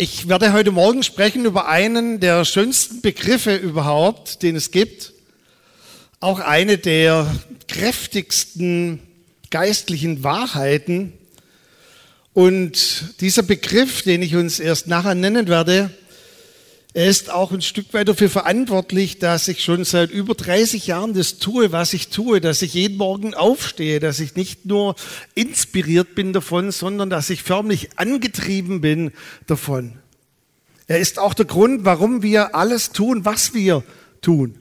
Ich werde heute Morgen sprechen über einen der schönsten Begriffe überhaupt, den es gibt. Auch eine der kräftigsten geistlichen Wahrheiten. Und dieser Begriff, den ich uns erst nachher nennen werde, er ist auch ein Stück weit dafür verantwortlich, dass ich schon seit über 30 Jahren das tue, was ich tue, dass ich jeden Morgen aufstehe, dass ich nicht nur inspiriert bin davon, sondern dass ich förmlich angetrieben bin davon. Er ist auch der Grund, warum wir alles tun, was wir tun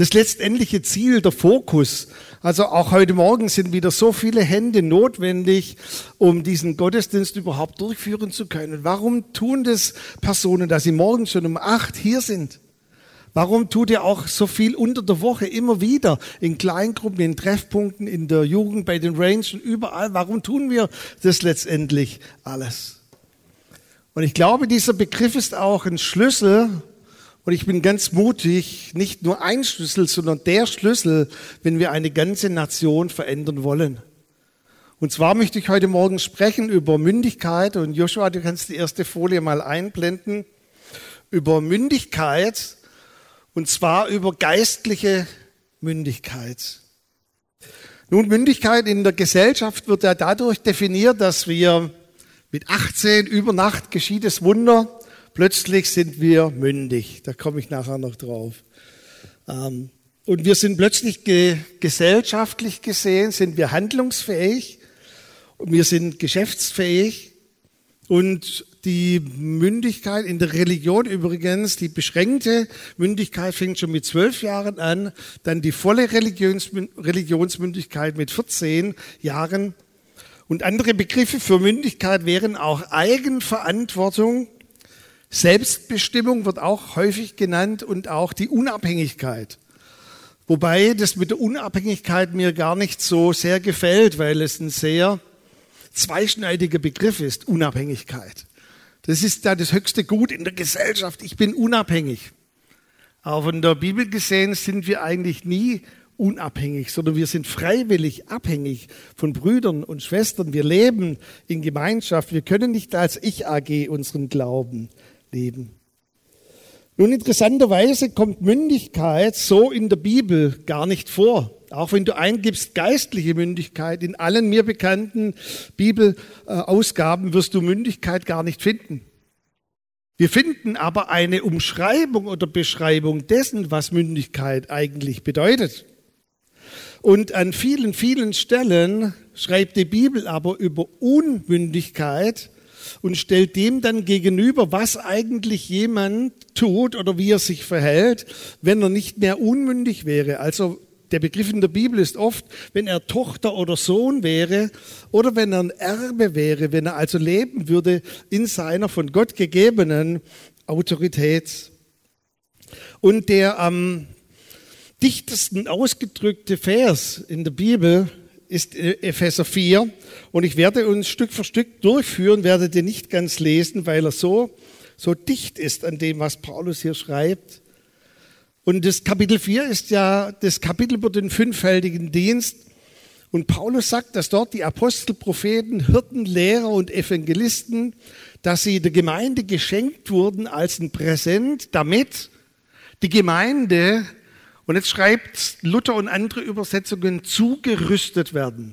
das letztendliche Ziel, der Fokus. Also auch heute Morgen sind wieder so viele Hände notwendig, um diesen Gottesdienst überhaupt durchführen zu können. Warum tun das Personen, dass sie morgen schon um acht hier sind? Warum tut ihr auch so viel unter der Woche immer wieder in Kleingruppen, in Treffpunkten, in der Jugend, bei den Range und überall? Warum tun wir das letztendlich alles? Und ich glaube, dieser Begriff ist auch ein Schlüssel, und ich bin ganz mutig, nicht nur ein Schlüssel, sondern der Schlüssel, wenn wir eine ganze Nation verändern wollen. Und zwar möchte ich heute Morgen sprechen über Mündigkeit. Und Joshua, du kannst die erste Folie mal einblenden. Über Mündigkeit. Und zwar über geistliche Mündigkeit. Nun, Mündigkeit in der Gesellschaft wird ja dadurch definiert, dass wir mit 18 über Nacht geschieht es Wunder plötzlich sind wir mündig. Da komme ich nachher noch drauf. Ähm, und wir sind plötzlich ge gesellschaftlich gesehen, sind wir handlungsfähig und wir sind geschäftsfähig. Und die Mündigkeit in der Religion übrigens, die beschränkte Mündigkeit fängt schon mit zwölf Jahren an, dann die volle Religions Religionsmündigkeit mit 14 Jahren. Und andere Begriffe für Mündigkeit wären auch Eigenverantwortung, Selbstbestimmung wird auch häufig genannt und auch die Unabhängigkeit. Wobei das mit der Unabhängigkeit mir gar nicht so sehr gefällt, weil es ein sehr zweischneidiger Begriff ist, Unabhängigkeit. Das ist da das höchste Gut in der Gesellschaft. Ich bin unabhängig. Aber von der Bibel gesehen sind wir eigentlich nie unabhängig, sondern wir sind freiwillig abhängig von Brüdern und Schwestern. Wir leben in Gemeinschaft. Wir können nicht als Ich AG unseren Glauben leben. Nun, interessanterweise kommt Mündigkeit so in der Bibel gar nicht vor. Auch wenn du eingibst geistliche Mündigkeit, in allen mir bekannten Bibelausgaben wirst du Mündigkeit gar nicht finden. Wir finden aber eine Umschreibung oder Beschreibung dessen, was Mündigkeit eigentlich bedeutet. Und an vielen, vielen Stellen schreibt die Bibel aber über Unmündigkeit und stellt dem dann gegenüber, was eigentlich jemand tut oder wie er sich verhält, wenn er nicht mehr unmündig wäre. Also der Begriff in der Bibel ist oft, wenn er Tochter oder Sohn wäre oder wenn er ein Erbe wäre, wenn er also leben würde in seiner von Gott gegebenen Autorität. Und der am dichtesten ausgedrückte Vers in der Bibel ist Epheser 4 und ich werde uns Stück für Stück durchführen, werde den nicht ganz lesen, weil er so, so dicht ist an dem, was Paulus hier schreibt. Und das Kapitel 4 ist ja das Kapitel über den fünffältigen Dienst. Und Paulus sagt, dass dort die Apostel, Propheten, Hirten, Lehrer und Evangelisten, dass sie der Gemeinde geschenkt wurden als ein Präsent, damit die Gemeinde und jetzt schreibt Luther und andere Übersetzungen zugerüstet werden.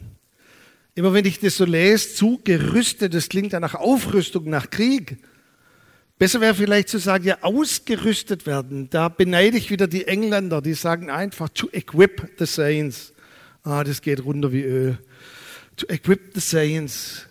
Immer wenn ich das so lese, zugerüstet, das klingt ja nach Aufrüstung, nach Krieg. Besser wäre vielleicht zu sagen, ja, ausgerüstet werden. Da beneide ich wieder die Engländer, die sagen einfach to equip the saints. Ah, das geht runter wie Öl. To equip the saints.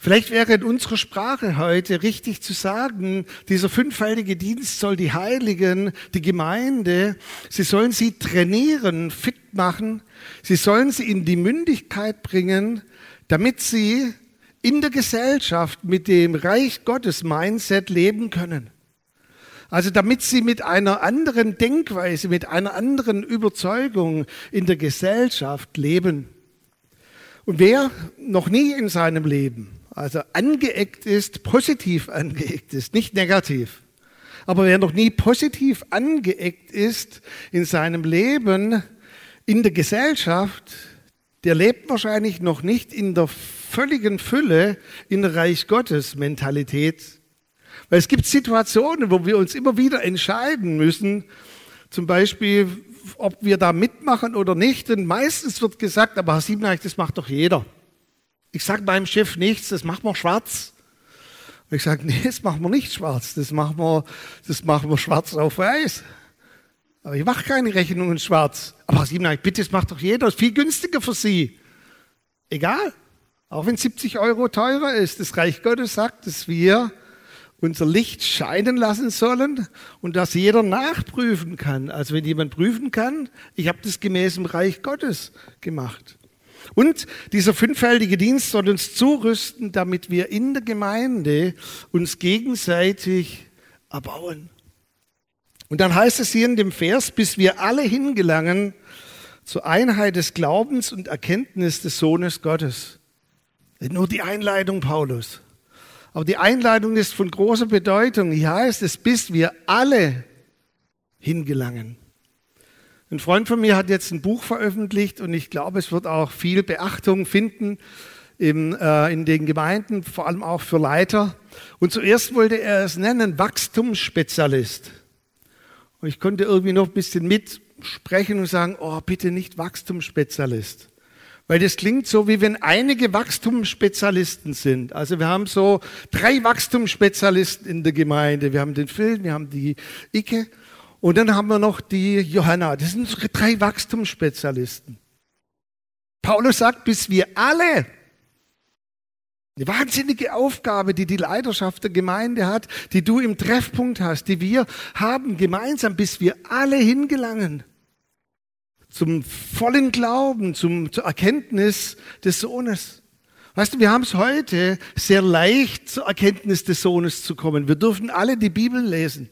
Vielleicht wäre in unserer Sprache heute richtig zu sagen, dieser fünffältige Dienst soll die Heiligen, die Gemeinde, sie sollen sie trainieren, fit machen, sie sollen sie in die Mündigkeit bringen, damit sie in der Gesellschaft mit dem Reich Gottes Mindset leben können. Also damit sie mit einer anderen Denkweise, mit einer anderen Überzeugung in der Gesellschaft leben. Und wer noch nie in seinem Leben also angeeckt ist, positiv angeeckt ist, nicht negativ. Aber wer noch nie positiv angeeckt ist in seinem Leben, in der Gesellschaft, der lebt wahrscheinlich noch nicht in der völligen Fülle in der Reich Gottes Mentalität. Weil es gibt Situationen, wo wir uns immer wieder entscheiden müssen, zum Beispiel, ob wir da mitmachen oder nicht. Und meistens wird gesagt, aber Herr Siebenreich, das macht doch jeder. Ich sage meinem Chef nichts, das macht man schwarz. Und ich sage, nee, das machen wir nicht schwarz, das machen wir, das machen wir schwarz auf weiß. Aber ich mache keine Rechnungen schwarz. Aber Herr Siebenreich, bitte, das macht doch jeder, das ist viel günstiger für Sie. Egal, auch wenn 70 Euro teurer ist, das Reich Gottes sagt, dass wir unser Licht scheinen lassen sollen und dass jeder nachprüfen kann. Also wenn jemand prüfen kann, ich habe das gemäß dem Reich Gottes gemacht. Und dieser fünffältige Dienst soll uns zurüsten, damit wir in der Gemeinde uns gegenseitig erbauen. Und dann heißt es hier in dem Vers, bis wir alle hingelangen zur Einheit des Glaubens und Erkenntnis des Sohnes Gottes. Nur die Einleitung Paulus. Aber die Einleitung ist von großer Bedeutung. Hier heißt es, bis wir alle hingelangen. Ein Freund von mir hat jetzt ein Buch veröffentlicht und ich glaube, es wird auch viel Beachtung finden im, äh, in den Gemeinden, vor allem auch für Leiter. Und zuerst wollte er es nennen Wachstumsspezialist. Und ich konnte irgendwie noch ein bisschen mitsprechen und sagen, oh, bitte nicht Wachstumsspezialist. Weil das klingt so, wie wenn einige Wachstumsspezialisten sind. Also wir haben so drei Wachstumsspezialisten in der Gemeinde. Wir haben den Phil, wir haben die Icke und dann haben wir noch die Johanna. Das sind unsere drei Wachstumsspezialisten. Paulus sagt, bis wir alle eine wahnsinnige Aufgabe, die die Leiterschaft der Gemeinde hat, die du im Treffpunkt hast, die wir haben gemeinsam, bis wir alle hingelangen zum vollen Glauben, zum, zur Erkenntnis des Sohnes. Weißt du, wir haben es heute sehr leicht, zur Erkenntnis des Sohnes zu kommen. Wir dürfen alle die Bibel lesen.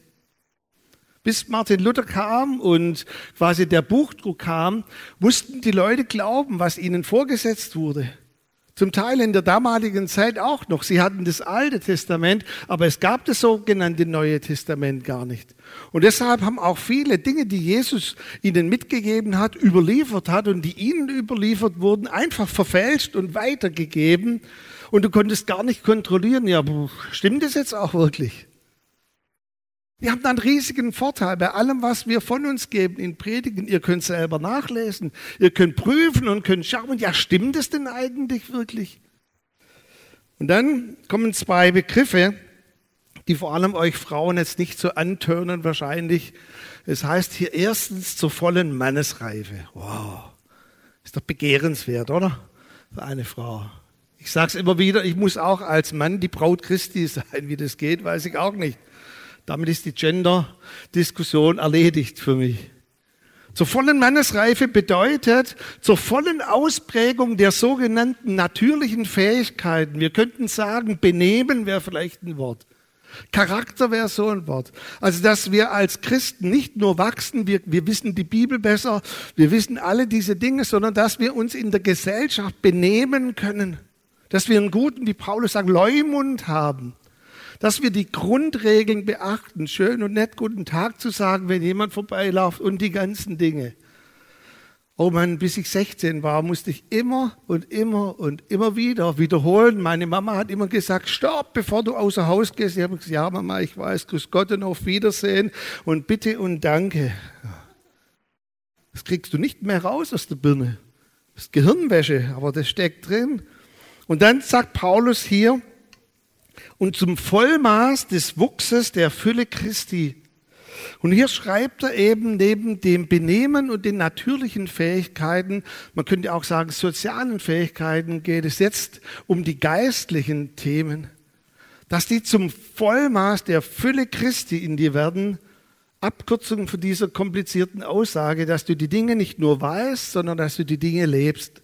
Bis Martin Luther kam und quasi der Buchdruck kam, mussten die Leute glauben, was ihnen vorgesetzt wurde. Zum Teil in der damaligen Zeit auch noch. Sie hatten das Alte Testament, aber es gab das sogenannte Neue Testament gar nicht. Und deshalb haben auch viele Dinge, die Jesus ihnen mitgegeben hat, überliefert hat und die ihnen überliefert wurden, einfach verfälscht und weitergegeben. Und du konntest gar nicht kontrollieren, ja, stimmt das jetzt auch wirklich? Wir haben einen riesigen Vorteil bei allem, was wir von uns geben in Predigen. Ihr könnt selber nachlesen, ihr könnt prüfen und könnt schauen, ja, stimmt es denn eigentlich wirklich? Und dann kommen zwei Begriffe, die vor allem euch Frauen jetzt nicht so antönen wahrscheinlich. Es heißt hier erstens zur vollen Mannesreife. Wow, ist doch begehrenswert, oder? Für eine Frau. Ich sage es immer wieder, ich muss auch als Mann die Braut Christi sein. Wie das geht, weiß ich auch nicht. Damit ist die Gender-Diskussion erledigt für mich. Zur vollen Mannesreife bedeutet zur vollen Ausprägung der sogenannten natürlichen Fähigkeiten. Wir könnten sagen, Benehmen wäre vielleicht ein Wort. Charakter wäre so ein Wort. Also, dass wir als Christen nicht nur wachsen, wir, wir wissen die Bibel besser, wir wissen alle diese Dinge, sondern dass wir uns in der Gesellschaft benehmen können. Dass wir einen guten, wie Paulus sagt, Leumund haben dass wir die Grundregeln beachten, schön und nett guten Tag zu sagen, wenn jemand vorbeiläuft und die ganzen Dinge. Oh Mann, bis ich 16 war, musste ich immer und immer und immer wieder wiederholen. Meine Mama hat immer gesagt, stopp, bevor du außer Haus gehst. Ich habe gesagt, ja Mama, ich weiß, grüß Gott und auf Wiedersehen und bitte und danke. Das kriegst du nicht mehr raus aus der Birne. Das ist Gehirnwäsche, aber das steckt drin. Und dann sagt Paulus hier, und zum Vollmaß des Wuchses der Fülle Christi. Und hier schreibt er eben neben dem Benehmen und den natürlichen Fähigkeiten, man könnte auch sagen sozialen Fähigkeiten, geht es jetzt um die geistlichen Themen, dass die zum Vollmaß der Fülle Christi in dir werden. Abkürzung für dieser komplizierten Aussage, dass du die Dinge nicht nur weißt, sondern dass du die Dinge lebst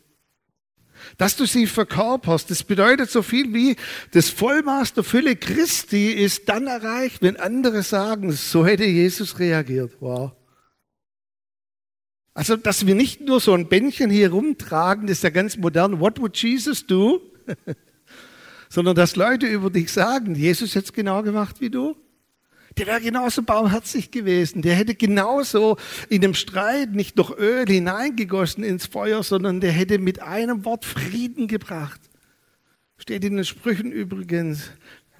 dass du sie verkörperst. Das bedeutet so viel wie das Vollmaß der Fülle Christi ist dann erreicht, wenn andere sagen, so hätte Jesus reagiert. Wow. Also, dass wir nicht nur so ein Bändchen hier rumtragen, das ist ja ganz modern, what would Jesus do? sondern dass Leute über dich sagen, Jesus hätte es genau gemacht wie du. Der wäre genauso barmherzig gewesen. Der hätte genauso in dem Streit nicht noch Öl hineingegossen ins Feuer, sondern der hätte mit einem Wort Frieden gebracht. Steht in den Sprüchen übrigens,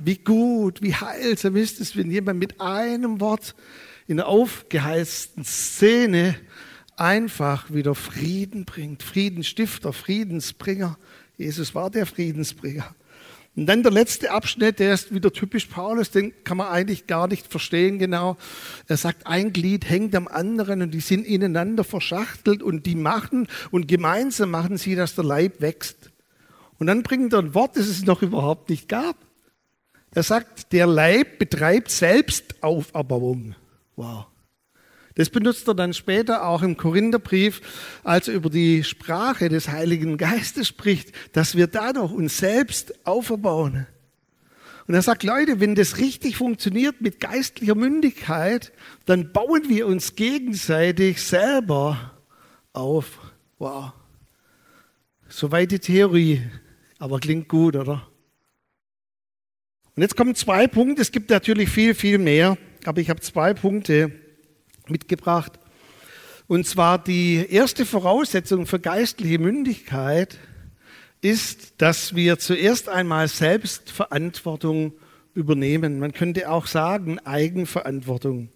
Wie gut, wie heilsam ist es, wenn jemand mit einem Wort in der aufgeheizten Szene einfach wieder Frieden bringt. Friedensstifter, Friedensbringer. Jesus war der Friedensbringer. Und dann der letzte Abschnitt, der ist wieder typisch Paulus, den kann man eigentlich gar nicht verstehen genau. Er sagt, ein Glied hängt am anderen und die sind ineinander verschachtelt und die machen und gemeinsam machen sie, dass der Leib wächst. Und dann bringt er ein Wort, das es noch überhaupt nicht gab. Er sagt, der Leib betreibt Selbstauferbauung. Wow. Das benutzt er dann später auch im Korintherbrief, als er über die Sprache des Heiligen Geistes spricht, dass wir dadurch uns selbst auferbauen. Und er sagt, Leute, wenn das richtig funktioniert mit geistlicher Mündigkeit, dann bauen wir uns gegenseitig selber auf. Wow. Soweit die Theorie, aber klingt gut, oder? Und jetzt kommen zwei Punkte. Es gibt natürlich viel, viel mehr, aber ich habe zwei Punkte, mitgebracht. Und zwar die erste Voraussetzung für geistliche Mündigkeit ist, dass wir zuerst einmal selbst Verantwortung übernehmen. Man könnte auch sagen Eigenverantwortung.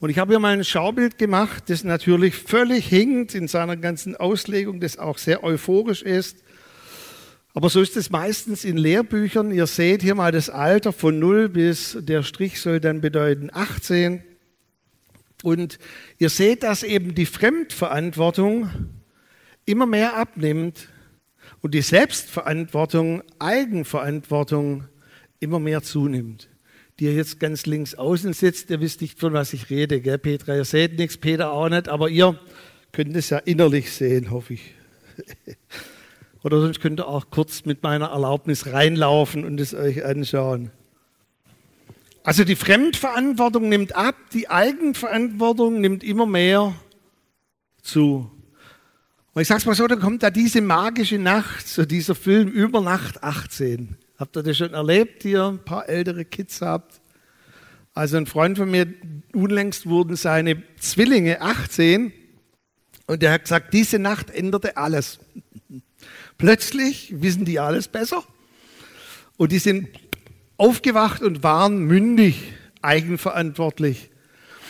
Und ich habe hier mal ein Schaubild gemacht, das natürlich völlig hinkt in seiner ganzen Auslegung, das auch sehr euphorisch ist. Aber so ist es meistens in Lehrbüchern. Ihr seht hier mal das Alter von 0 bis, der Strich soll dann bedeuten 18. Und ihr seht, dass eben die Fremdverantwortung immer mehr abnimmt und die Selbstverantwortung, Eigenverantwortung immer mehr zunimmt. Die ihr jetzt ganz links außen sitzt, ihr wisst nicht, von was ich rede, gell, Petra? Ihr seht nichts, Peter auch nicht, aber ihr könnt es ja innerlich sehen, hoffe ich. Oder sonst könnt ihr auch kurz mit meiner Erlaubnis reinlaufen und es euch anschauen. Also die Fremdverantwortung nimmt ab, die Eigenverantwortung nimmt immer mehr zu. Und ich sag's mal so, dann kommt da diese magische Nacht, so dieser Film Über Nacht 18. Habt ihr das schon erlebt, ihr ein paar ältere Kids habt? Also ein Freund von mir, unlängst wurden seine Zwillinge 18 und der hat gesagt, diese Nacht änderte alles. Plötzlich wissen die alles besser und die sind aufgewacht und waren mündig, eigenverantwortlich.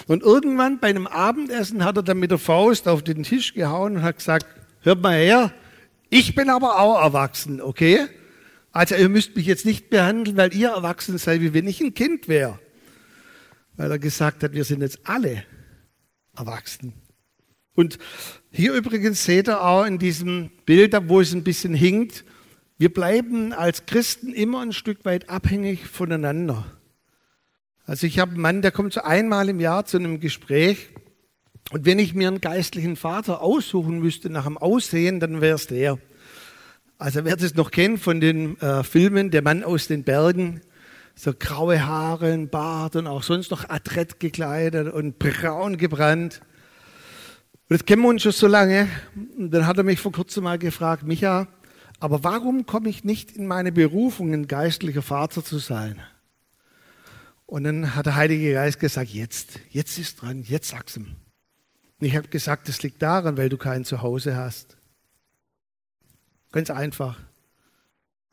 Und irgendwann bei einem Abendessen hat er dann mit der Faust auf den Tisch gehauen und hat gesagt, hört mal her, ich bin aber auch erwachsen, okay? Also ihr müsst mich jetzt nicht behandeln, weil ihr erwachsen seid, wie wenn ich ein Kind wäre. Weil er gesagt hat, wir sind jetzt alle erwachsen. Und hier übrigens seht ihr auch in diesem Bild, wo es ein bisschen hinkt, wir bleiben als Christen immer ein Stück weit abhängig voneinander. Also ich habe einen Mann, der kommt so einmal im Jahr zu einem Gespräch und wenn ich mir einen geistlichen Vater aussuchen müsste nach dem Aussehen, dann wäre es der. Also wer das noch kennt von den äh, Filmen, der Mann aus den Bergen, so graue Haare, ein Bart und auch sonst noch adrett gekleidet und braun gebrannt. Und das kennen wir uns schon so lange. Und dann hat er mich vor kurzem mal gefragt, Micha, aber warum komme ich nicht in meine Berufung, ein geistlicher Vater zu sein? Und dann hat der Heilige Geist gesagt, jetzt, jetzt ist dran, jetzt sag's ihm. Und ich habe gesagt, das liegt daran, weil du kein Zuhause hast. Ganz einfach.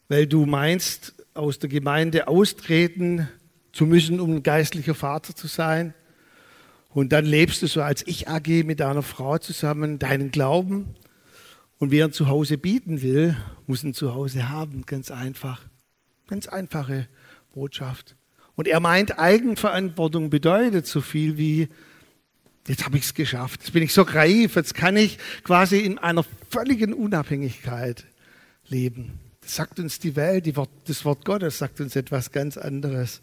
Weil du meinst, aus der Gemeinde austreten zu müssen, um ein geistlicher Vater zu sein. Und dann lebst du so als Ich AG mit deiner Frau zusammen deinen Glauben und wer ein Zuhause bieten will, muss ein Zuhause haben, ganz einfach. Ganz einfache Botschaft. Und er meint, Eigenverantwortung bedeutet so viel wie, jetzt habe ich es geschafft, jetzt bin ich so reif, jetzt kann ich quasi in einer völligen Unabhängigkeit leben. Das sagt uns die Welt, die Wort, das Wort Gottes sagt uns etwas ganz anderes.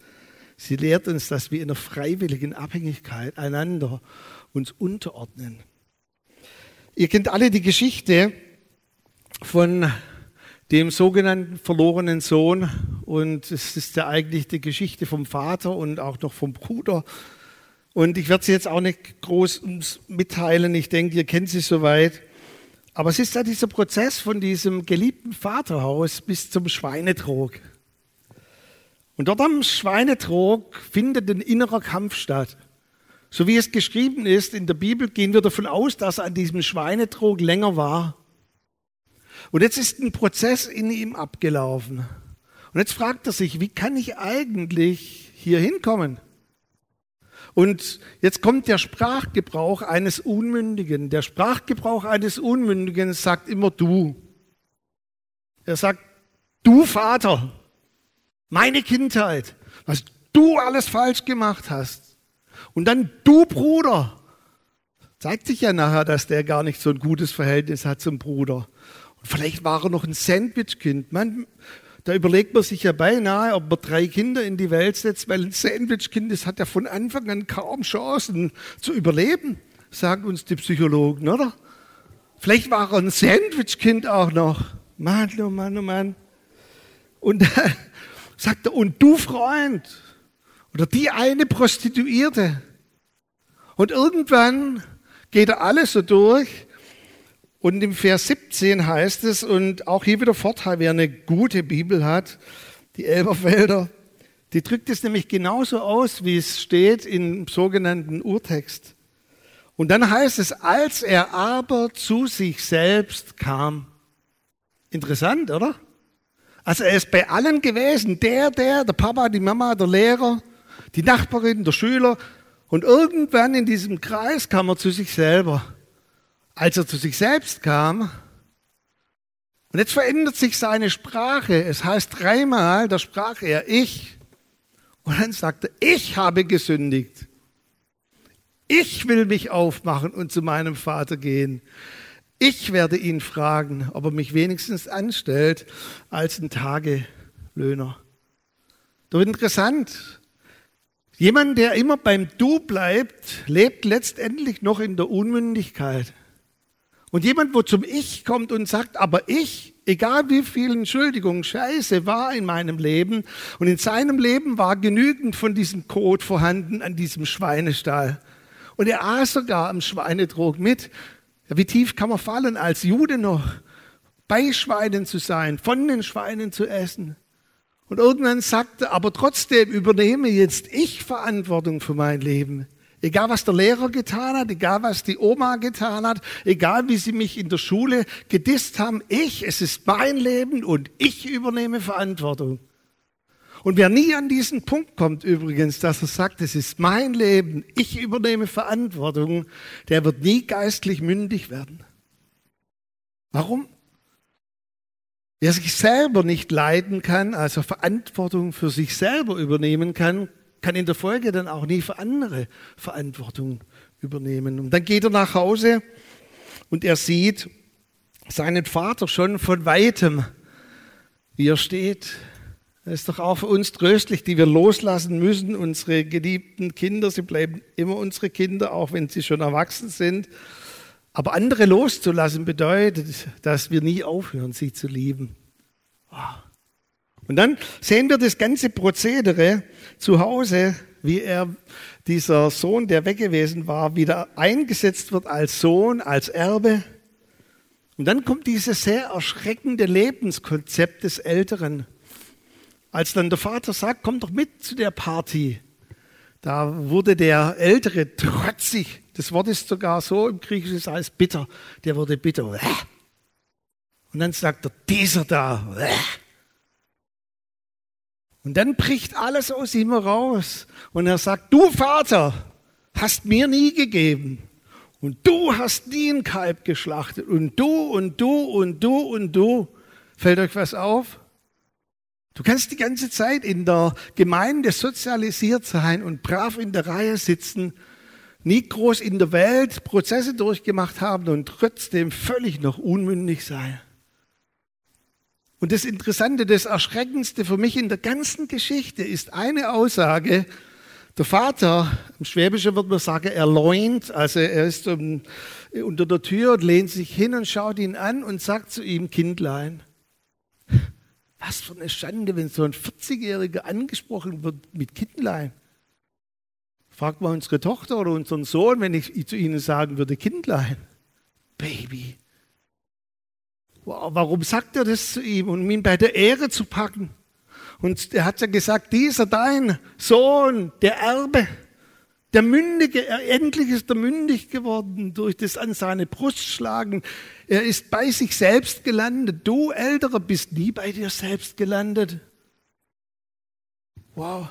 Sie lehrt uns, dass wir in einer freiwilligen Abhängigkeit einander uns unterordnen. Ihr kennt alle die Geschichte von dem sogenannten verlorenen Sohn. Und es ist ja eigentlich die Geschichte vom Vater und auch noch vom Bruder. Und ich werde sie jetzt auch nicht groß mitteilen. Ich denke, ihr kennt sie soweit. Aber es ist ja dieser Prozess von diesem geliebten Vaterhaus bis zum Schweinetrog. Und dort am Schweinetrog findet ein innerer Kampf statt. So wie es geschrieben ist in der Bibel, gehen wir davon aus, dass er an diesem Schweinetrog länger war und jetzt ist ein Prozess in ihm abgelaufen. Und jetzt fragt er sich, wie kann ich eigentlich hier hinkommen? Und jetzt kommt der Sprachgebrauch eines Unmündigen. Der Sprachgebrauch eines Unmündigen sagt immer du. Er sagt, du Vater, meine Kindheit, was du alles falsch gemacht hast. Und dann du Bruder. Zeigt sich ja nachher, dass der gar nicht so ein gutes Verhältnis hat zum Bruder. Vielleicht war er noch ein Sandwichkind. Man, da überlegt man sich ja beinahe, ob man drei Kinder in die Welt setzt, weil ein Sandwichkind, das hat ja von Anfang an kaum Chancen zu überleben, sagen uns die Psychologen, oder? Vielleicht war er ein Sandwichkind auch noch. Mann, oh Mann, oh Mann. Und dann sagt er, und du Freund, oder die eine Prostituierte. Und irgendwann geht er alles so durch und im Vers 17 heißt es, und auch hier wieder Vorteil, wer eine gute Bibel hat, die Elberfelder, die drückt es nämlich genauso aus, wie es steht im sogenannten Urtext. Und dann heißt es, als er aber zu sich selbst kam. Interessant, oder? Also er ist bei allen gewesen, der, der, der Papa, die Mama, der Lehrer, die Nachbarin, der Schüler. Und irgendwann in diesem Kreis kam er zu sich selber als er zu sich selbst kam, und jetzt verändert sich seine Sprache. Es heißt dreimal, da sprach er ich. Und dann sagte er, ich habe gesündigt. Ich will mich aufmachen und zu meinem Vater gehen. Ich werde ihn fragen, ob er mich wenigstens anstellt als ein Tagelöhner. Doch interessant. Jemand, der immer beim Du bleibt, lebt letztendlich noch in der Unmündigkeit. Und jemand, wo zum Ich kommt und sagt, aber ich, egal wie viel Entschuldigung, Scheiße war in meinem Leben und in seinem Leben war genügend von diesem Kot vorhanden an diesem Schweinestall. Und er aß sogar am Schweinetrog mit. Wie tief kann man fallen als Jude noch? Bei Schweinen zu sein, von den Schweinen zu essen. Und irgendwann sagte, aber trotzdem übernehme jetzt ich Verantwortung für mein Leben. Egal, was der Lehrer getan hat, egal, was die Oma getan hat, egal, wie sie mich in der Schule gedisst haben, ich, es ist mein Leben und ich übernehme Verantwortung. Und wer nie an diesen Punkt kommt übrigens, dass er sagt, es ist mein Leben, ich übernehme Verantwortung, der wird nie geistlich mündig werden. Warum? Wer sich selber nicht leiden kann, also Verantwortung für sich selber übernehmen kann, kann in der Folge dann auch nie für andere Verantwortung übernehmen. Und dann geht er nach Hause und er sieht seinen Vater schon von weitem, wie er steht. Das ist doch auch für uns tröstlich, die wir loslassen müssen. Unsere geliebten Kinder, sie bleiben immer unsere Kinder, auch wenn sie schon erwachsen sind. Aber andere loszulassen bedeutet, dass wir nie aufhören, sie zu lieben. Oh. Und dann sehen wir das ganze Prozedere zu Hause, wie er, dieser Sohn, der weg gewesen war, wieder eingesetzt wird als Sohn, als Erbe. Und dann kommt dieses sehr erschreckende Lebenskonzept des Älteren. Als dann der Vater sagt, komm doch mit zu der Party. Da wurde der Ältere trotzig. Das Wort ist sogar so im Griechischen, es heißt bitter. Der wurde bitter. Und dann sagt er, dieser da. Und dann bricht alles aus ihm heraus. Und er sagt, du Vater hast mir nie gegeben. Und du hast nie ein Kalb geschlachtet. Und du und du und du und du. Fällt euch was auf? Du kannst die ganze Zeit in der Gemeinde sozialisiert sein und brav in der Reihe sitzen, nie groß in der Welt Prozesse durchgemacht haben und trotzdem völlig noch unmündig sein. Und das Interessante, das Erschreckendste für mich in der ganzen Geschichte ist eine Aussage. Der Vater, im Schwäbischen wird man sagen, er leunt, also er ist um, unter der Tür und lehnt sich hin und schaut ihn an und sagt zu ihm, Kindlein, was für eine Schande, wenn so ein 40-Jähriger angesprochen wird mit Kindlein. Fragt mal unsere Tochter oder unseren Sohn, wenn ich zu ihnen sagen würde, Kindlein, Baby warum sagt er das zu ihm, um ihn bei der Ehre zu packen? Und er hat ja gesagt, dieser dein Sohn, der Erbe, der Mündige, er endlich ist er mündig geworden durch das an seine Brust schlagen. Er ist bei sich selbst gelandet. Du Älterer bist nie bei dir selbst gelandet. Wow.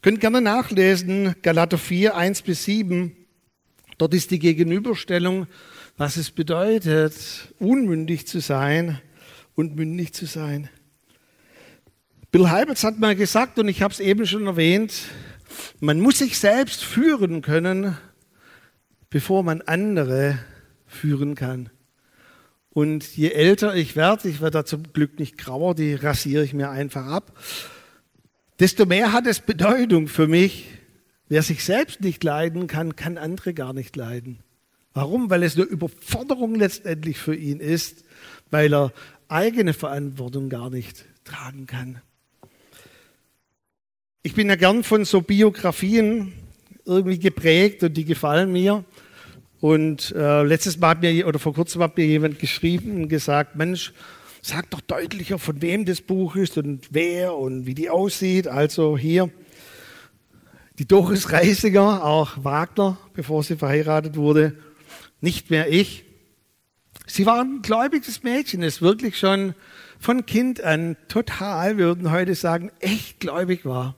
Könnt gerne nachlesen, Galater 4, 1 bis 7. Dort ist die Gegenüberstellung, was es bedeutet, unmündig zu sein und mündig zu sein. Bill Hybels hat mal gesagt, und ich habe es eben schon erwähnt, man muss sich selbst führen können, bevor man andere führen kann. Und je älter ich werde, ich werde da zum Glück nicht grauer, die rasiere ich mir einfach ab, desto mehr hat es Bedeutung für mich. Wer sich selbst nicht leiden kann, kann andere gar nicht leiden. Warum? Weil es eine Überforderung letztendlich für ihn ist, weil er eigene Verantwortung gar nicht tragen kann. Ich bin ja gern von so Biografien irgendwie geprägt und die gefallen mir. Und äh, letztes Mal hat mir, oder vor kurzem hat mir jemand geschrieben und gesagt, Mensch, sag doch deutlicher, von wem das Buch ist und wer und wie die aussieht. Also hier die Doris Reisiger, auch Wagner, bevor sie verheiratet wurde, nicht mehr ich. Sie war ein gläubiges Mädchen, ist wirklich schon von Kind an total, wir würden heute sagen, echt gläubig war.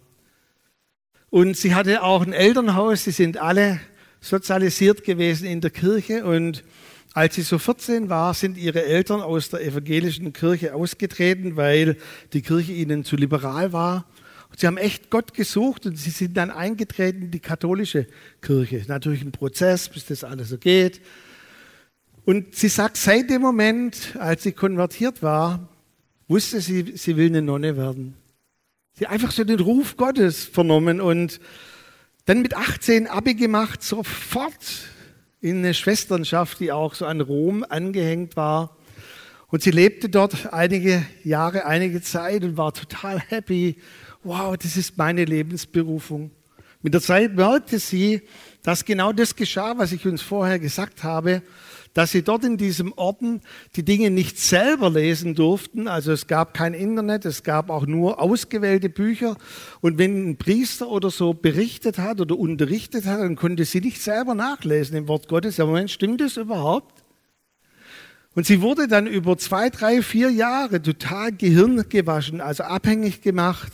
Und sie hatte auch ein Elternhaus, sie sind alle sozialisiert gewesen in der Kirche und als sie so 14 war, sind ihre Eltern aus der evangelischen Kirche ausgetreten, weil die Kirche ihnen zu liberal war. Und sie haben echt Gott gesucht und sie sind dann eingetreten in die katholische Kirche. Natürlich ein Prozess, bis das alles so geht. Und sie sagt, seit dem Moment, als sie konvertiert war, wusste sie, sie will eine Nonne werden. Sie hat einfach so den Ruf Gottes vernommen und dann mit 18 Abi gemacht, sofort in eine Schwesternschaft, die auch so an Rom angehängt war. Und sie lebte dort einige Jahre, einige Zeit und war total happy. Wow, das ist meine Lebensberufung. Mit der Zeit merkte sie, dass genau das geschah, was ich uns vorher gesagt habe dass sie dort in diesem Orden die Dinge nicht selber lesen durften. Also es gab kein Internet, es gab auch nur ausgewählte Bücher. Und wenn ein Priester oder so berichtet hat oder unterrichtet hat, dann konnte sie nicht selber nachlesen im Wort Gottes. Ja, Moment, stimmt das überhaupt? Und sie wurde dann über zwei, drei, vier Jahre total gehirngewaschen, also abhängig gemacht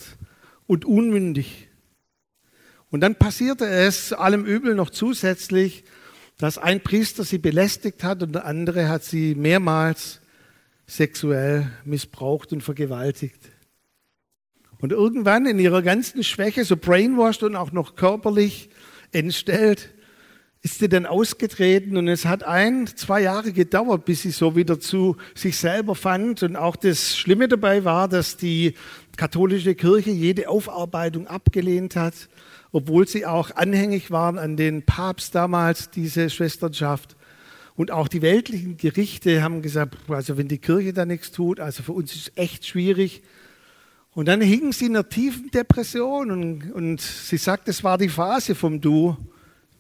und unmündig. Und dann passierte es allem Übel noch zusätzlich, dass ein Priester sie belästigt hat und der andere hat sie mehrmals sexuell missbraucht und vergewaltigt. Und irgendwann in ihrer ganzen Schwäche, so brainwashed und auch noch körperlich entstellt, ist sie dann ausgetreten und es hat ein, zwei Jahre gedauert, bis sie so wieder zu sich selber fand. Und auch das Schlimme dabei war, dass die katholische Kirche jede Aufarbeitung abgelehnt hat obwohl sie auch anhängig waren an den Papst damals, diese Schwesternschaft. Und auch die weltlichen Gerichte haben gesagt, also wenn die Kirche da nichts tut, also für uns ist es echt schwierig. Und dann hingen sie in einer tiefen Depression und, und sie sagt, es war die Phase vom Du.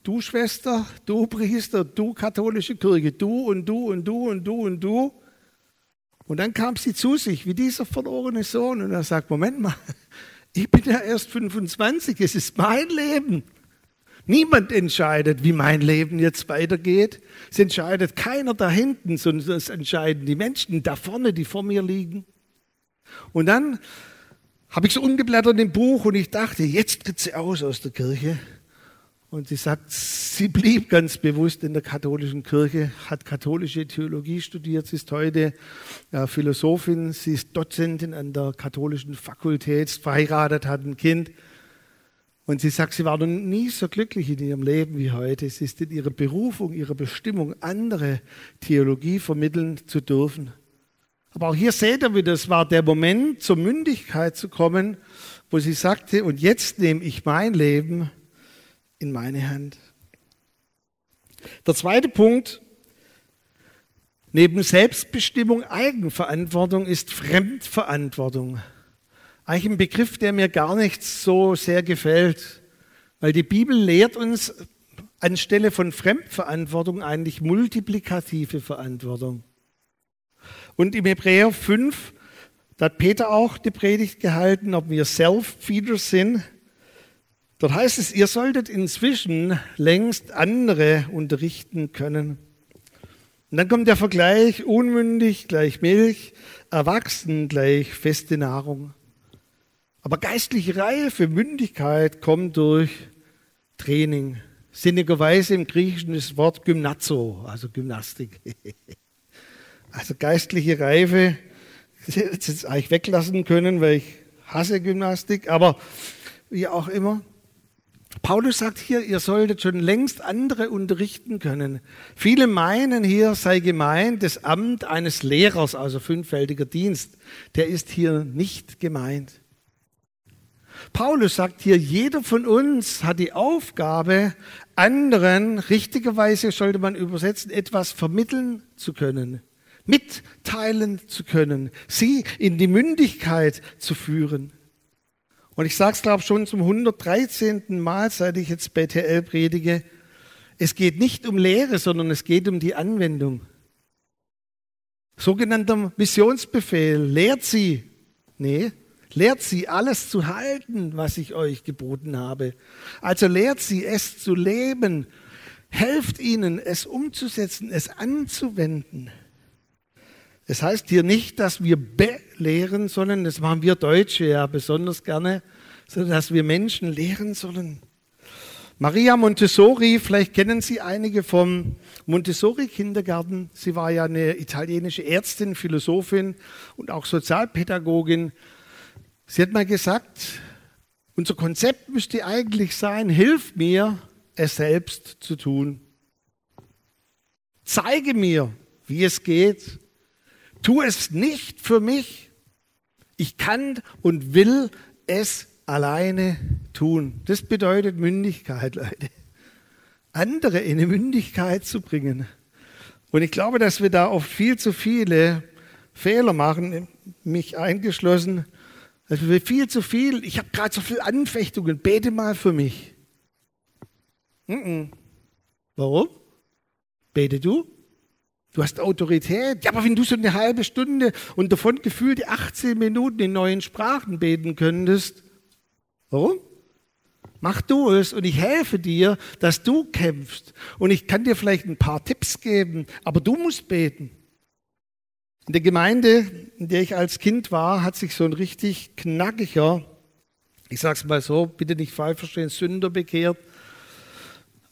Du Schwester, du Priester, du katholische Kirche, du und du und du und du und du. Und dann kam sie zu sich, wie dieser verlorene Sohn, und er sagt, Moment mal, ich bin ja erst 25, es ist mein Leben. Niemand entscheidet, wie mein Leben jetzt weitergeht. Es entscheidet keiner da hinten, sondern es entscheiden die Menschen da vorne, die vor mir liegen. Und dann habe ich so umgeblättert im Buch und ich dachte, jetzt tritt sie aus aus der Kirche. Und sie sagt, sie blieb ganz bewusst in der katholischen Kirche, hat katholische Theologie studiert, sie ist heute äh, Philosophin, sie ist Dozentin an der katholischen Fakultät, verheiratet, hat ein Kind. Und sie sagt, sie war noch nie so glücklich in ihrem Leben wie heute. Sie ist in ihrer Berufung, ihrer Bestimmung, andere Theologie vermitteln zu dürfen. Aber auch hier seht ihr wieder, es war der Moment, zur Mündigkeit zu kommen, wo sie sagte, und jetzt nehme ich mein Leben in meine Hand. Der zweite Punkt, neben Selbstbestimmung, Eigenverantwortung ist Fremdverantwortung. Eigentlich ein Begriff, der mir gar nicht so sehr gefällt, weil die Bibel lehrt uns anstelle von Fremdverantwortung eigentlich multiplikative Verantwortung. Und im Hebräer 5, da hat Peter auch die Predigt gehalten, ob wir Self-Feeder sind. Dort heißt es, ihr solltet inzwischen längst andere unterrichten können. Und dann kommt der Vergleich, unmündig gleich Milch, erwachsen gleich feste Nahrung. Aber geistliche Reife, Mündigkeit kommt durch Training. Sinnigerweise im Griechischen das Wort Gymnazo, also Gymnastik. Also geistliche Reife, ich hätte jetzt eigentlich weglassen können, weil ich hasse Gymnastik, aber wie auch immer. Paulus sagt hier, ihr solltet schon längst andere unterrichten können. Viele meinen, hier sei gemeint das Amt eines Lehrers, also fünffältiger Dienst. Der ist hier nicht gemeint. Paulus sagt hier, jeder von uns hat die Aufgabe, anderen, richtigerweise sollte man übersetzen, etwas vermitteln zu können, mitteilen zu können, sie in die Mündigkeit zu führen. Und ich sage es, glaube ich, schon zum 113. Mal, seit ich jetzt BTL predige. Es geht nicht um Lehre, sondern es geht um die Anwendung. Sogenannter Missionsbefehl. Lehrt sie. Nee, lehrt sie alles zu halten, was ich euch geboten habe. Also lehrt sie es zu leben. Helft ihnen, es umzusetzen, es anzuwenden. Es heißt hier nicht, dass wir belehren sollen, das machen wir Deutsche ja besonders gerne, sondern dass wir Menschen lehren sollen. Maria Montessori, vielleicht kennen Sie einige vom Montessori-Kindergarten. Sie war ja eine italienische Ärztin, Philosophin und auch Sozialpädagogin. Sie hat mal gesagt, unser Konzept müsste eigentlich sein, hilf mir, es selbst zu tun. Zeige mir, wie es geht Tu es nicht für mich. Ich kann und will es alleine tun. Das bedeutet Mündigkeit, Leute. Andere in eine Mündigkeit zu bringen. Und ich glaube, dass wir da oft viel zu viele Fehler machen, mich eingeschlossen. Dass viel zu viel, ich habe gerade so viel Anfechtungen, bete mal für mich. Warum? Bete du? Du hast Autorität. Ja, aber wenn du so eine halbe Stunde und davon gefühlt 18 Minuten in neuen Sprachen beten könntest, warum? Mach du es und ich helfe dir, dass du kämpfst. Und ich kann dir vielleicht ein paar Tipps geben, aber du musst beten. In der Gemeinde, in der ich als Kind war, hat sich so ein richtig knackiger, ich sag's mal so, bitte nicht falsch verstehen, Sünder bekehrt.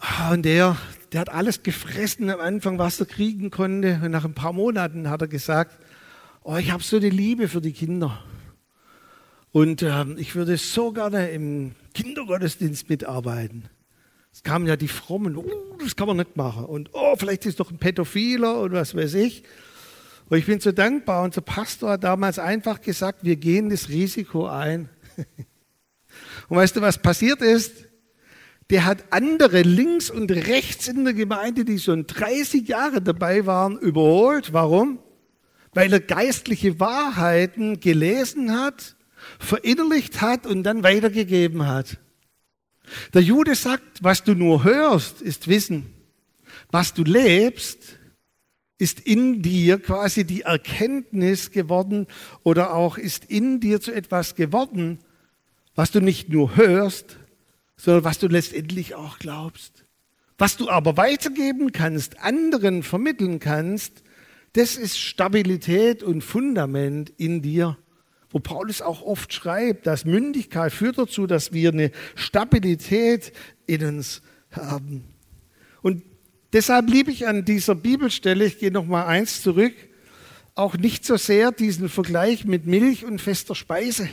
Ah, und der, der hat alles gefressen am Anfang, was er kriegen konnte. Und nach ein paar Monaten hat er gesagt, oh, ich habe so eine Liebe für die Kinder. Und äh, ich würde so gerne im Kindergottesdienst mitarbeiten. Es kamen ja die Frommen, oh, das kann man nicht machen. Und oh, vielleicht ist doch ein Pädophiler und was weiß ich. Und ich bin so dankbar. Unser Pastor hat damals einfach gesagt, wir gehen das Risiko ein. Und weißt du, was passiert ist? Der hat andere links und rechts in der Gemeinde, die schon 30 Jahre dabei waren, überholt. Warum? Weil er geistliche Wahrheiten gelesen hat, verinnerlicht hat und dann weitergegeben hat. Der Jude sagt, was du nur hörst, ist Wissen. Was du lebst, ist in dir quasi die Erkenntnis geworden oder auch ist in dir zu etwas geworden, was du nicht nur hörst, sondern was du letztendlich auch glaubst. Was du aber weitergeben kannst, anderen vermitteln kannst, das ist Stabilität und Fundament in dir. Wo Paulus auch oft schreibt, dass Mündigkeit führt dazu, dass wir eine Stabilität in uns haben. Und deshalb liebe ich an dieser Bibelstelle, ich gehe noch mal eins zurück, auch nicht so sehr diesen Vergleich mit Milch und fester Speise.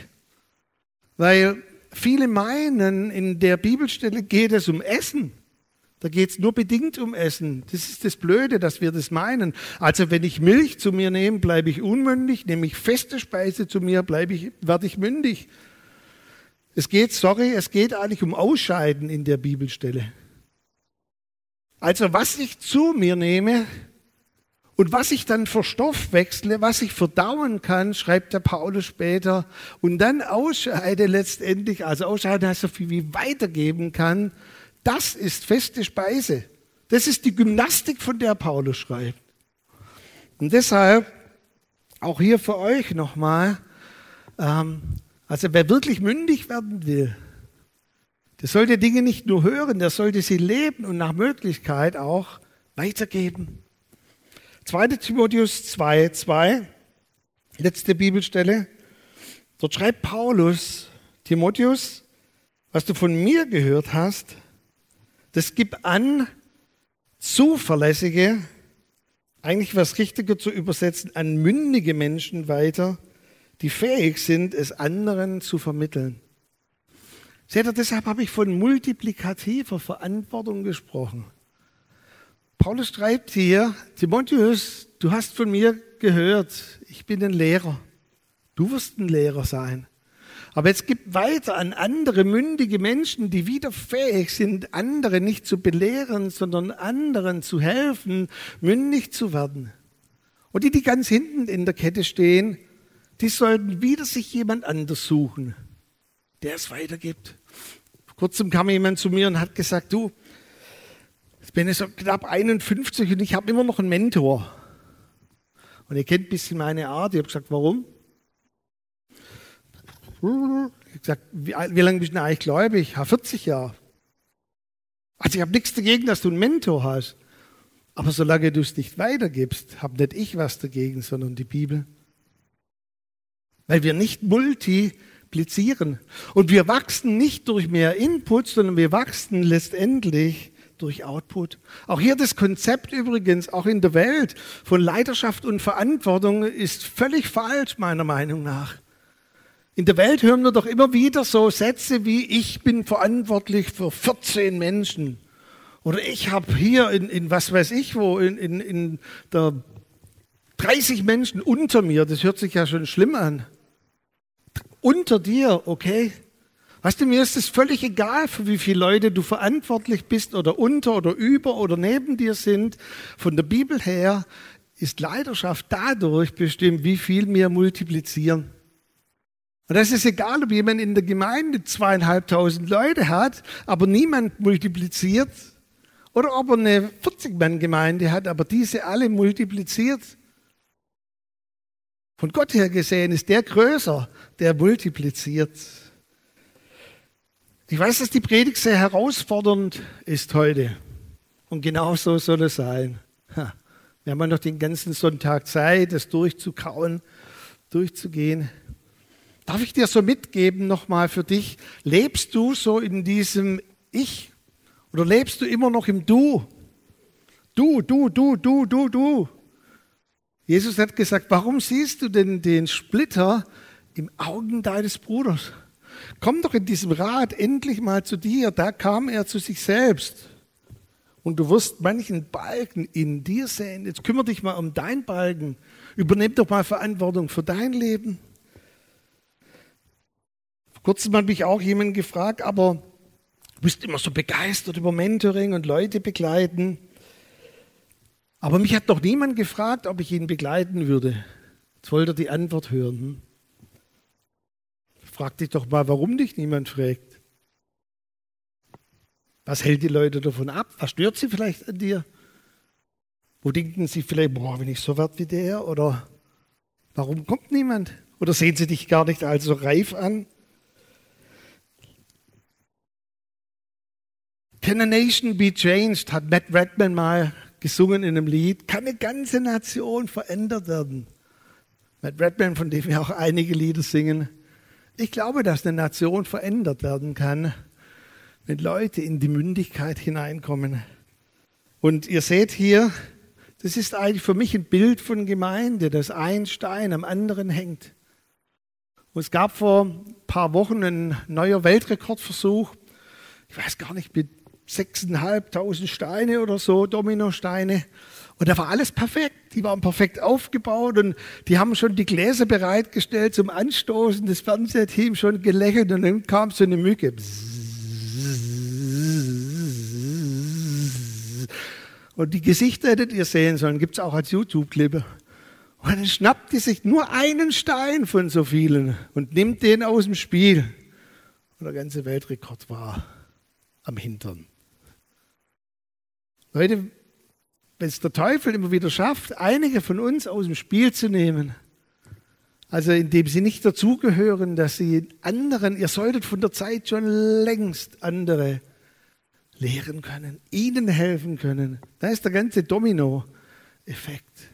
Weil viele meinen, in der Bibelstelle geht es um Essen. Da geht es nur bedingt um Essen. Das ist das Blöde, dass wir das meinen. Also wenn ich Milch zu mir nehme, bleibe ich unmündig. Nehme ich feste Speise zu mir, bleibe ich, werde ich mündig. Es geht, sorry, es geht eigentlich um Ausscheiden in der Bibelstelle. Also was ich zu mir nehme, und was ich dann verstoffwechsle, was ich verdauen kann, schreibt der Paulus später, und dann ausscheide letztendlich, also ausscheide heißt so viel wie weitergeben kann, das ist feste Speise. Das ist die Gymnastik, von der Paulus schreibt. Und deshalb auch hier für euch nochmal, ähm, also wer wirklich mündig werden will, der sollte Dinge nicht nur hören, der sollte sie leben und nach Möglichkeit auch weitergeben. 2. Timotheus 2, 2, letzte Bibelstelle. Dort schreibt Paulus Timotheus, was du von mir gehört hast, das gib an zuverlässige, eigentlich was richtiger zu übersetzen, an mündige Menschen weiter, die fähig sind, es anderen zu vermitteln. Seht ihr, deshalb habe ich von multiplikativer Verantwortung gesprochen. Paulus schreibt hier, Timotheus, du hast von mir gehört, ich bin ein Lehrer. Du wirst ein Lehrer sein. Aber jetzt gibt weiter an andere mündige Menschen, die wieder fähig sind, andere nicht zu belehren, sondern anderen zu helfen, mündig zu werden. Und die, die ganz hinten in der Kette stehen, die sollten wieder sich jemand anders suchen, der es weitergibt. Vor kurzem kam jemand zu mir und hat gesagt, du, jetzt bin ich so knapp 51 und ich habe immer noch einen Mentor. Und ihr kennt ein bisschen meine Art. Ich habe gesagt, warum? Ich habe gesagt, wie, wie lange bist du eigentlich gläubig? Habe 40 Jahre. Also ich habe nichts dagegen, dass du einen Mentor hast. Aber solange du es nicht weitergibst, habe nicht ich was dagegen, sondern die Bibel. Weil wir nicht multiplizieren. Und wir wachsen nicht durch mehr Input, sondern wir wachsen letztendlich durch Output. Auch hier das Konzept übrigens, auch in der Welt von Leiterschaft und Verantwortung ist völlig falsch, meiner Meinung nach. In der Welt hören wir doch immer wieder so Sätze wie, ich bin verantwortlich für 14 Menschen. Oder ich habe hier in, in, was weiß ich wo, in, in, in der 30 Menschen unter mir. Das hört sich ja schon schlimm an. Unter dir, okay. Weißt du, mir ist es völlig egal, für wie viele Leute du verantwortlich bist oder unter oder über oder neben dir sind. Von der Bibel her ist Leidenschaft dadurch bestimmt, wie viel wir multiplizieren. Und das ist egal, ob jemand in der Gemeinde zweieinhalbtausend Leute hat, aber niemand multipliziert, oder ob er eine 40-Mann-Gemeinde hat, aber diese alle multipliziert. Von Gott her gesehen ist der größer, der multipliziert. Ich weiß, dass die Predigt sehr herausfordernd ist heute. Und genau so soll es sein. Wir haben noch den ganzen Sonntag Zeit, das durchzukauen, durchzugehen. Darf ich dir so mitgeben nochmal für dich? Lebst du so in diesem Ich oder lebst du immer noch im Du? Du, du, du, du, du, du. Jesus hat gesagt, warum siehst du denn den Splitter im Augen deines Bruders? Komm doch in diesem Rat endlich mal zu dir. Da kam er zu sich selbst. Und du wirst manchen Balken in dir sehen. Jetzt kümmere dich mal um dein Balken. Übernimm doch mal Verantwortung für dein Leben. Kurzem hat mich auch jemand gefragt, aber du bist immer so begeistert über Mentoring und Leute begleiten. Aber mich hat noch niemand gefragt, ob ich ihn begleiten würde. Jetzt wollte er die Antwort hören. Frag dich doch mal, warum dich niemand fragt. Was hält die Leute davon ab? Was stört sie vielleicht an dir? Wo denken sie vielleicht, boah, wenn ich so werde wie der? Oder warum kommt niemand? Oder sehen sie dich gar nicht als so reif an? Can a nation be changed? Hat Matt Redman mal gesungen in einem Lied. Kann eine ganze Nation verändert werden? Matt Redman, von dem wir auch einige Lieder singen. Ich glaube, dass eine Nation verändert werden kann, wenn Leute in die Mündigkeit hineinkommen. Und ihr seht hier, das ist eigentlich für mich ein Bild von Gemeinde, dass ein Stein am anderen hängt. Und es gab vor ein paar Wochen einen neuer Weltrekordversuch. Ich weiß gar nicht, mit 6.500 Steine oder so, Dominosteine. Und da war alles perfekt. Die waren perfekt aufgebaut und die haben schon die Gläser bereitgestellt zum Anstoßen. Das Fernsehteam schon gelächelt und dann kam so eine Mücke. Und die Gesichter hättet ihr sehen sollen, gibt es auch als YouTube-Clip. Und dann schnappt die sich nur einen Stein von so vielen und nimmt den aus dem Spiel. Und der ganze Weltrekord war am Hintern. Leute, wenn es der Teufel immer wieder schafft, einige von uns aus dem Spiel zu nehmen, also indem sie nicht dazugehören, dass sie anderen, ihr solltet von der Zeit schon längst andere lehren können, ihnen helfen können. Da ist der ganze Domino-Effekt.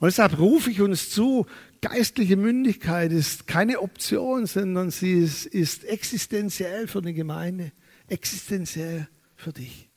Und deshalb rufe ich uns zu, geistliche Mündigkeit ist keine Option, sondern sie ist, ist existenziell für eine Gemeinde, existenziell für dich.